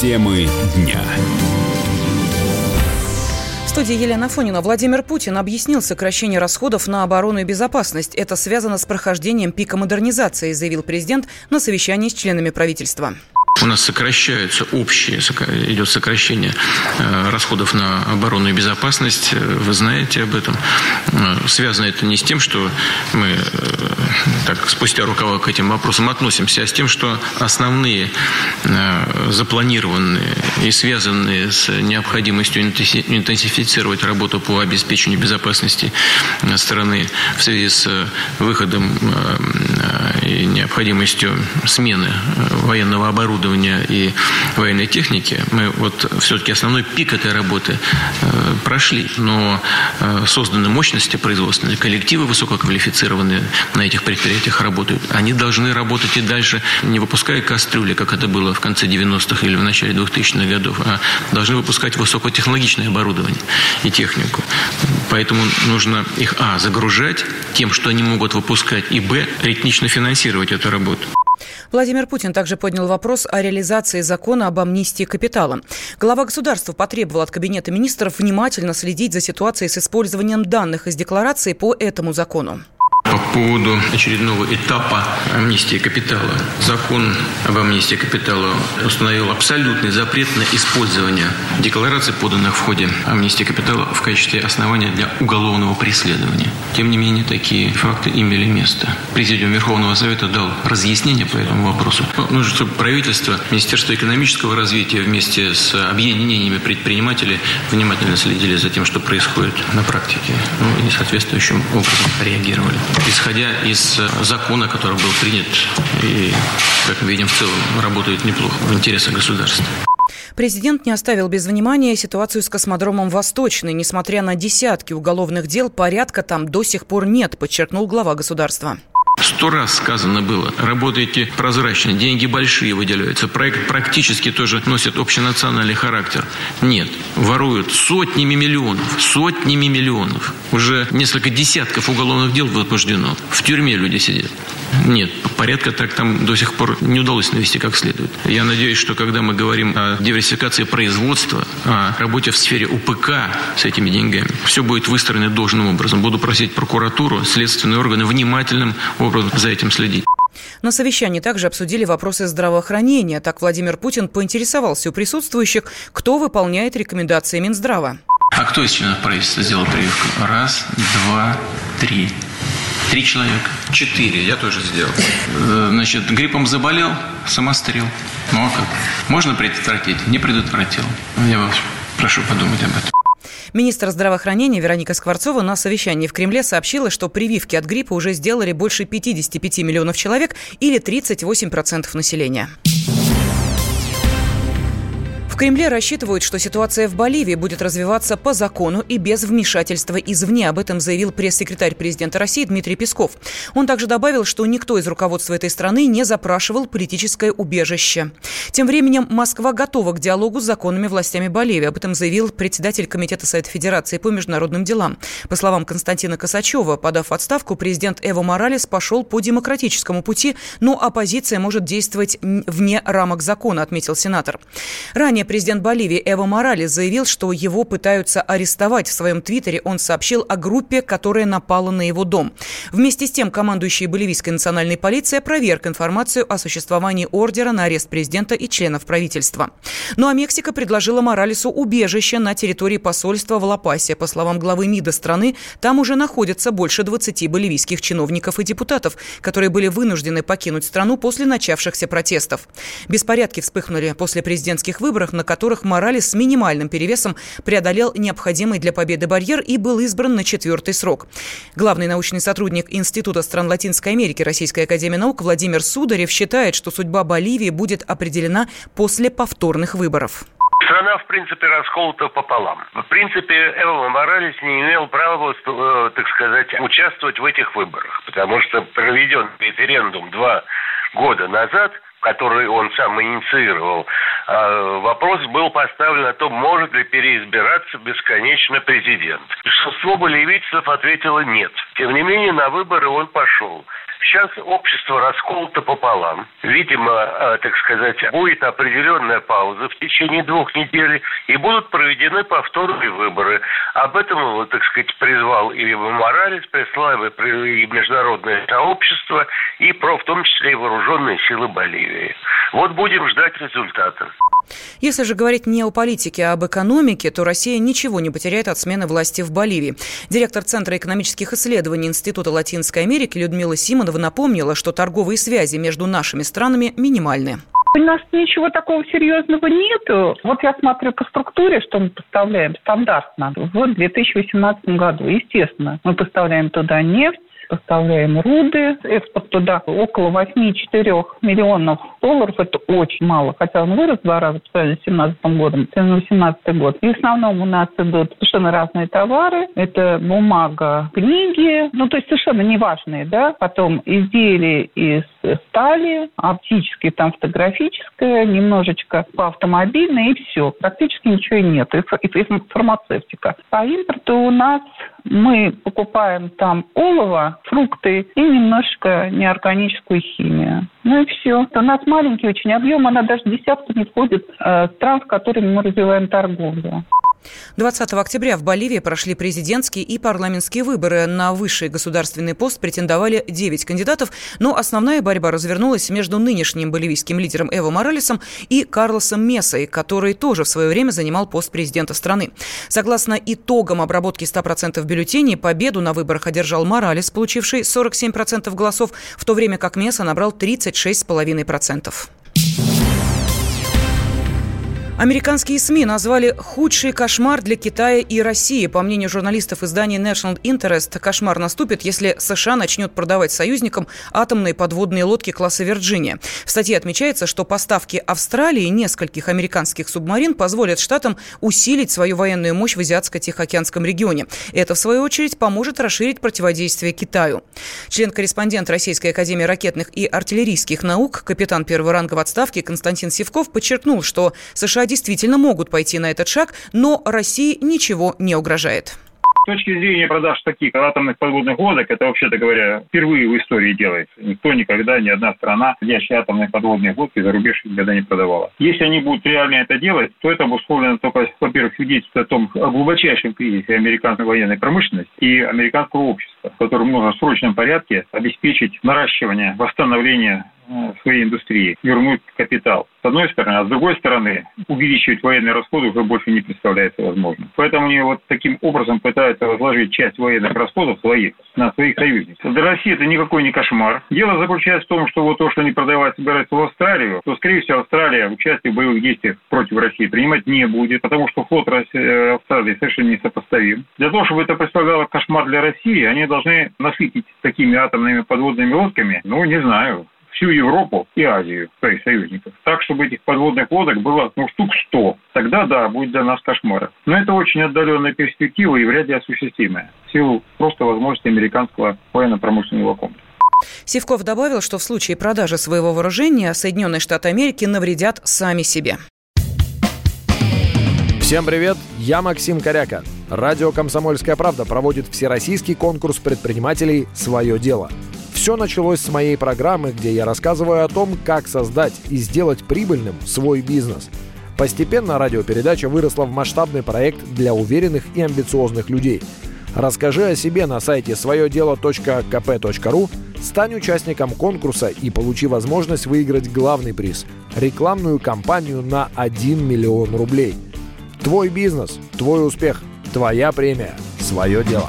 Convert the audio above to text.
Темы дня. В студии Елена Фонина. Владимир Путин объяснил сокращение расходов на оборону и безопасность. Это связано с прохождением пика модернизации, заявил президент на совещании с членами правительства. У нас сокращаются общие, идет сокращение э, расходов на оборону и безопасность. Вы знаете об этом. Э, связано это не с тем, что мы э, так спустя рукава к этим вопросам относимся, а с тем, что основные запланированные и связанные с необходимостью интенсифицировать работу по обеспечению безопасности страны в связи с выходом и необходимостью смены военного оборудования оборудования и военной техники, мы вот все-таки основной пик этой работы э, прошли, но э, созданы мощности производственные, коллективы высококвалифицированные на этих предприятиях работают. Они должны работать и дальше, не выпуская кастрюли, как это было в конце 90-х или в начале 2000-х годов, а должны выпускать высокотехнологичное оборудование и технику. Поэтому нужно их, а, загружать тем, что они могут выпускать, и, б, ритмично финансировать эту работу. Владимир Путин также поднял вопрос о реализации закона об амнистии капитала. Глава государства потребовал от Кабинета министров внимательно следить за ситуацией с использованием данных из декларации по этому закону по поводу очередного этапа амнистии капитала. Закон об амнистии капитала установил абсолютный запрет на использование деклараций, поданных в ходе амнистии капитала в качестве основания для уголовного преследования. Тем не менее, такие факты имели место. Президиум Верховного Совета дал разъяснение по этому вопросу. Ну, нужно, чтобы правительство, Министерство экономического развития вместе с объединениями предпринимателей внимательно следили за тем, что происходит на практике ну, и соответствующим образом реагировали исходя из э, закона, который был принят и, как мы видим, в целом работает неплохо в интересах государства. Президент не оставил без внимания ситуацию с космодромом «Восточный». Несмотря на десятки уголовных дел, порядка там до сих пор нет, подчеркнул глава государства. Сто раз сказано было, работайте прозрачно, деньги большие выделяются, проект практически тоже носит общенациональный характер. Нет, воруют сотнями миллионов, сотнями миллионов. Уже несколько десятков уголовных дел возбуждено. В тюрьме люди сидят. Нет, порядка так там до сих пор не удалось навести как следует. Я надеюсь, что когда мы говорим о диверсификации производства, о работе в сфере УПК с этими деньгами, все будет выстроено должным образом. Буду просить прокуратуру, следственные органы внимательным образом за этим следить. На совещании также обсудили вопросы здравоохранения. Так Владимир Путин поинтересовался у присутствующих, кто выполняет рекомендации Минздрава. А кто из членов правительства сделал прививку? Раз, два, три. Три человека. Четыре, я тоже сделал. Э, значит, гриппом заболел, самострел. Ну а как? Можно предотвратить? Не предотвратил. Я вас прошу подумать об этом. Министр здравоохранения Вероника Скворцова на совещании в Кремле сообщила, что прививки от гриппа уже сделали больше 55 миллионов человек или 38% населения. Кремле рассчитывают, что ситуация в Боливии будет развиваться по закону и без вмешательства извне. Об этом заявил пресс-секретарь президента России Дмитрий Песков. Он также добавил, что никто из руководства этой страны не запрашивал политическое убежище. Тем временем Москва готова к диалогу с законными властями Боливии. Об этом заявил председатель Комитета Совета Федерации по международным делам. По словам Константина Косачева, подав отставку, президент Эво Моралес пошел по демократическому пути, но оппозиция может действовать вне рамок закона, отметил сенатор. Ранее президент Боливии Эво Моралес заявил, что его пытаются арестовать. В своем твиттере он сообщил о группе, которая напала на его дом. Вместе с тем, командующий боливийской национальной полицией опроверг информацию о существовании ордера на арест президента и членов правительства. Ну а Мексика предложила Моралесу убежище на территории посольства в Лапасе. По словам главы МИДа страны, там уже находятся больше 20 боливийских чиновников и депутатов, которые были вынуждены покинуть страну после начавшихся протестов. Беспорядки вспыхнули после президентских выборов, на которых Моралес с минимальным перевесом преодолел необходимый для победы барьер и был избран на четвертый срок. Главный научный сотрудник Института стран Латинской Америки Российской Академии Наук Владимир Сударев считает, что судьба Боливии будет определена после повторных выборов. Страна, в принципе, расколота пополам. В принципе, Эво Моралес не имел права, э, так сказать, участвовать в этих выборах, потому что проведен референдум два года назад – который он сам инициировал, а, вопрос был поставлен о том, может ли переизбираться бесконечно президент. Большинство боливийцев ответило нет. Тем не менее, на выборы он пошел. Сейчас общество расколото пополам. Видимо, э, так сказать, будет определенная пауза в течение двух недель и будут проведены повторные выборы. Об этом, так сказать, призвал и Эво Моралес, прислал и международное сообщество, и про, в том числе и вооруженные силы Боливии. Вот будем ждать результата. Если же говорить не о политике, а об экономике, то Россия ничего не потеряет от смены власти в Боливии. Директор Центра экономических исследований Института Латинской Америки Людмила Симонова напомнила, что торговые связи между нашими странами минимальны. У нас ничего такого серьезного нету. Вот я смотрю по структуре, что мы поставляем стандартно. Вот в 2018 году, естественно, мы поставляем туда нефть, поставляем руды. Экспорт туда около 8-4 миллионов долларов. Это очень мало. Хотя он вырос два раза по сравнению с 2017 годом, 2018 год. И в основном у нас идут совершенно разные товары. Это бумага, книги, ну, то есть совершенно неважные, да. Потом изделия из стали, оптические, там фотографическое, немножечко по автомобильной и все. Практически ничего нет. И, и, и фармацевтика. По импорту у нас мы покупаем там олово, фрукты и немножко неорганическую химию. Ну и все. У нас маленький очень объем, она даже десятку не входит э, стран, с которыми мы развиваем торговлю. 20 октября в Боливии прошли президентские и парламентские выборы. На высший государственный пост претендовали 9 кандидатов, но основная борьба развернулась между нынешним боливийским лидером Эво Моралесом и Карлосом Месой, который тоже в свое время занимал пост президента страны. Согласно итогам обработки 100% бюллетеней, победу на выборах одержал Моралес, получивший 47% голосов, в то время как Меса набрал 36,5%. Американские СМИ назвали худший кошмар для Китая и России. По мнению журналистов издания National Interest, кошмар наступит, если США начнет продавать союзникам атомные подводные лодки класса Вирджиния. В статье отмечается, что поставки Австралии нескольких американских субмарин позволят штатам усилить свою военную мощь в Азиатско-Тихоокеанском регионе. Это, в свою очередь, поможет расширить противодействие Китаю. Член-корреспондент Российской академии ракетных и артиллерийских наук, капитан первого ранга в отставке Константин Севков подчеркнул, что США действительно могут пойти на этот шаг, но России ничего не угрожает. С точки зрения продаж таких атомных подводных лодок, это, вообще-то говоря, впервые в истории делается. Никто никогда, ни одна страна, сидящая атомные подводные лодки за рубеж никогда не продавала. Если они будут реально это делать, то это обусловлено только, во-первых, свидетельствует о том, о глубочайшем кризисе американской военной промышленности и американского общества, которым нужно в срочном порядке обеспечить наращивание, восстановление своей индустрии, вернуть капитал. С одной стороны, а с другой стороны, увеличивать военные расходы уже больше не представляется возможным. Поэтому они вот таким образом пытаются разложить часть военных расходов своих на своих союзников. Для России это никакой не кошмар. Дело заключается в том, что вот то, что они продавать собираются в Австралию, то, скорее всего, Австралия участие в боевых действиях против России принимать не будет, потому что флот э, Австралии совершенно несопоставим. Для того, чтобы это представляло кошмар для России, они должны насытить такими атомными подводными лодками, ну, не знаю, всю Европу и Азию, своих союзников. Так, чтобы этих подводных лодок было ну, штук 100. Тогда, да, будет для нас кошмар. Но это очень отдаленная перспектива и вряд ли осуществимая в силу просто возможности американского военно-промышленного комплекса. Сивков добавил, что в случае продажи своего вооружения Соединенные Штаты Америки навредят сами себе. Всем привет, я Максим Коряка. Радио «Комсомольская правда» проводит всероссийский конкурс предпринимателей «Свое дело». Все началось с моей программы, где я рассказываю о том, как создать и сделать прибыльным свой бизнес. Постепенно радиопередача выросла в масштабный проект для уверенных и амбициозных людей. Расскажи о себе на сайте своедело.кп.ру, стань участником конкурса и получи возможность выиграть главный приз – рекламную кампанию на 1 миллион рублей. Твой бизнес, твой успех, твоя премия, свое дело.